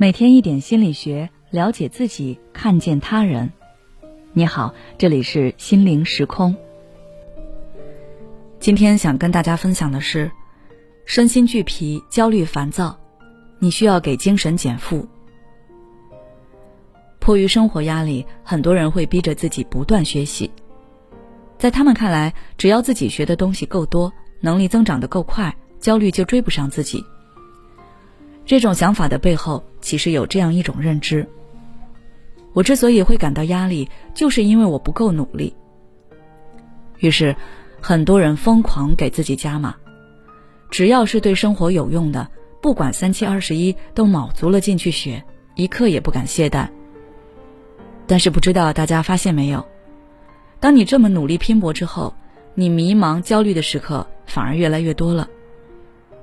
每天一点心理学，了解自己，看见他人。你好，这里是心灵时空。今天想跟大家分享的是，身心俱疲、焦虑烦躁，你需要给精神减负。迫于生活压力，很多人会逼着自己不断学习，在他们看来，只要自己学的东西够多，能力增长的够快，焦虑就追不上自己。这种想法的背后，其实有这样一种认知：我之所以会感到压力，就是因为我不够努力。于是，很多人疯狂给自己加码，只要是对生活有用的，不管三七二十一，都卯足了劲去学，一刻也不敢懈怠。但是，不知道大家发现没有，当你这么努力拼搏之后，你迷茫、焦虑的时刻反而越来越多了。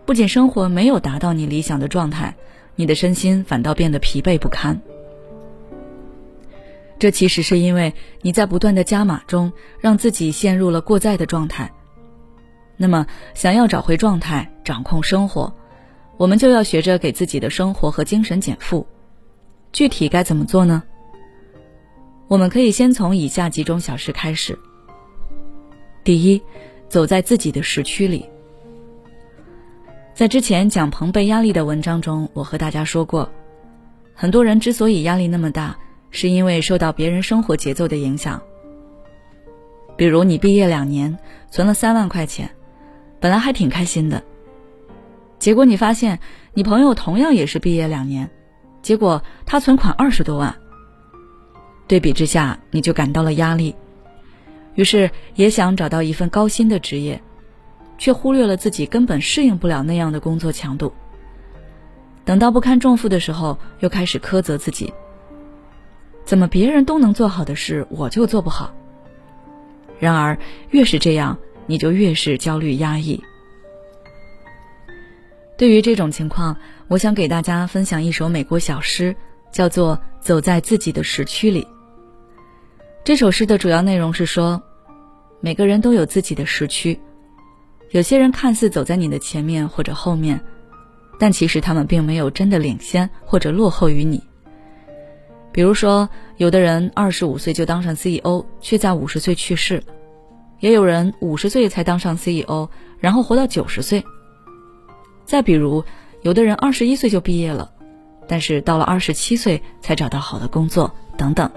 不仅生活没有达到你理想的状态，你的身心反倒变得疲惫不堪。这其实是因为你在不断的加码中，让自己陷入了过载的状态。那么，想要找回状态，掌控生活，我们就要学着给自己的生活和精神减负。具体该怎么做呢？我们可以先从以下几种小事开始。第一，走在自己的时区里。在之前讲朋辈压力的文章中，我和大家说过，很多人之所以压力那么大，是因为受到别人生活节奏的影响。比如你毕业两年，存了三万块钱，本来还挺开心的，结果你发现你朋友同样也是毕业两年，结果他存款二十多万。对比之下，你就感到了压力，于是也想找到一份高薪的职业。却忽略了自己根本适应不了那样的工作强度。等到不堪重负的时候，又开始苛责自己：怎么别人都能做好的事，我就做不好？然而，越是这样，你就越是焦虑压抑。对于这种情况，我想给大家分享一首美国小诗，叫做《走在自己的时区里》。这首诗的主要内容是说，每个人都有自己的时区。有些人看似走在你的前面或者后面，但其实他们并没有真的领先或者落后于你。比如说，有的人二十五岁就当上 CEO，却在五十岁去世；也有人五十岁才当上 CEO，然后活到九十岁。再比如，有的人二十一岁就毕业了，但是到了二十七岁才找到好的工作，等等。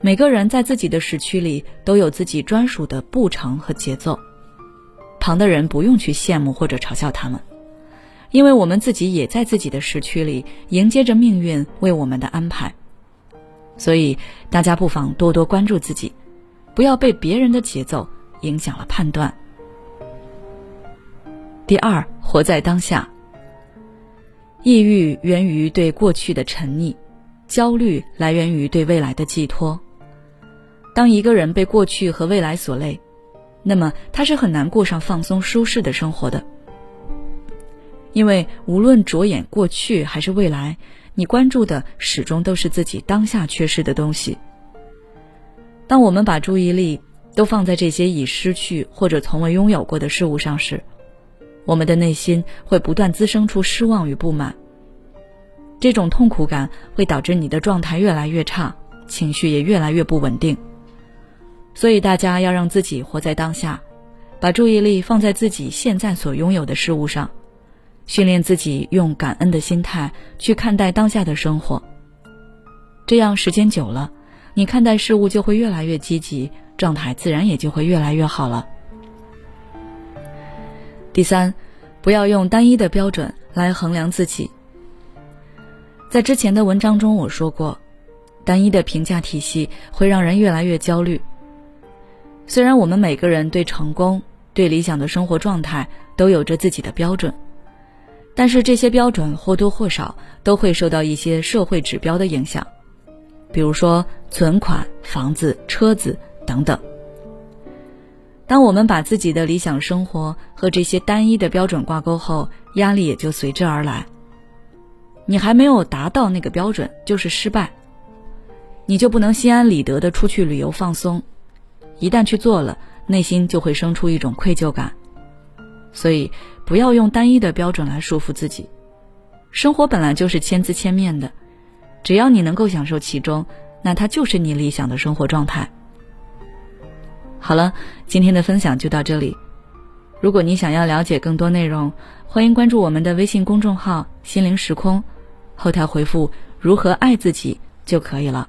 每个人在自己的时区里都有自己专属的步程和节奏。旁的人不用去羡慕或者嘲笑他们，因为我们自己也在自己的时区里迎接着命运为我们的安排。所以，大家不妨多多关注自己，不要被别人的节奏影响了判断。第二，活在当下。抑郁源于对过去的沉溺，焦虑来源于对未来的寄托。当一个人被过去和未来所累。那么他是很难过上放松舒适的生活的，因为无论着眼过去还是未来，你关注的始终都是自己当下缺失的东西。当我们把注意力都放在这些已失去或者从未拥有过的事物上时，我们的内心会不断滋生出失望与不满。这种痛苦感会导致你的状态越来越差，情绪也越来越不稳定。所以，大家要让自己活在当下，把注意力放在自己现在所拥有的事物上，训练自己用感恩的心态去看待当下的生活。这样时间久了，你看待事物就会越来越积极，状态自然也就会越来越好了。第三，不要用单一的标准来衡量自己。在之前的文章中我说过，单一的评价体系会让人越来越焦虑。虽然我们每个人对成功、对理想的生活状态都有着自己的标准，但是这些标准或多或少都会受到一些社会指标的影响，比如说存款、房子、车子等等。当我们把自己的理想生活和这些单一的标准挂钩后，压力也就随之而来。你还没有达到那个标准，就是失败，你就不能心安理得的出去旅游放松。一旦去做了，内心就会生出一种愧疚感，所以不要用单一的标准来束缚自己。生活本来就是千姿千面的，只要你能够享受其中，那它就是你理想的生活状态。好了，今天的分享就到这里。如果你想要了解更多内容，欢迎关注我们的微信公众号“心灵时空”，后台回复“如何爱自己”就可以了。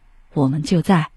我们就在。